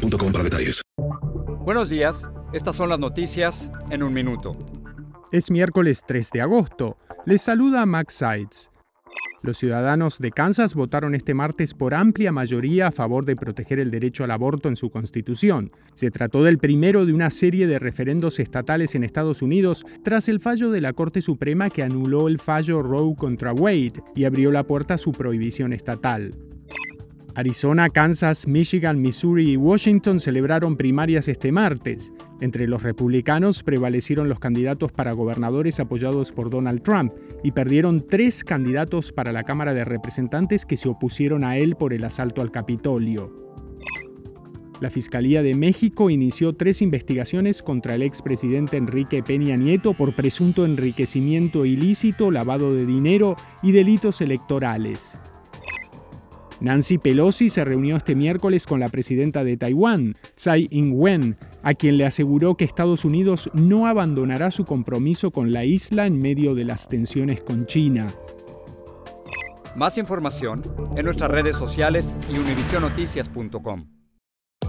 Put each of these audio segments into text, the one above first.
para detalles. Buenos días, estas son las noticias en un minuto. Es miércoles 3 de agosto. Les saluda Max Sides. Los ciudadanos de Kansas votaron este martes por amplia mayoría a favor de proteger el derecho al aborto en su constitución. Se trató del primero de una serie de referendos estatales en Estados Unidos tras el fallo de la Corte Suprema que anuló el fallo Roe contra Wade y abrió la puerta a su prohibición estatal. Arizona, Kansas, Michigan, Missouri y Washington celebraron primarias este martes. Entre los republicanos prevalecieron los candidatos para gobernadores apoyados por Donald Trump y perdieron tres candidatos para la Cámara de Representantes que se opusieron a él por el asalto al Capitolio. La Fiscalía de México inició tres investigaciones contra el expresidente Enrique Peña Nieto por presunto enriquecimiento ilícito, lavado de dinero y delitos electorales. Nancy Pelosi se reunió este miércoles con la presidenta de Taiwán, Tsai Ing-wen, a quien le aseguró que Estados Unidos no abandonará su compromiso con la isla en medio de las tensiones con China. Más información en nuestras redes sociales y univisionoticias.com.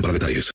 para detalles.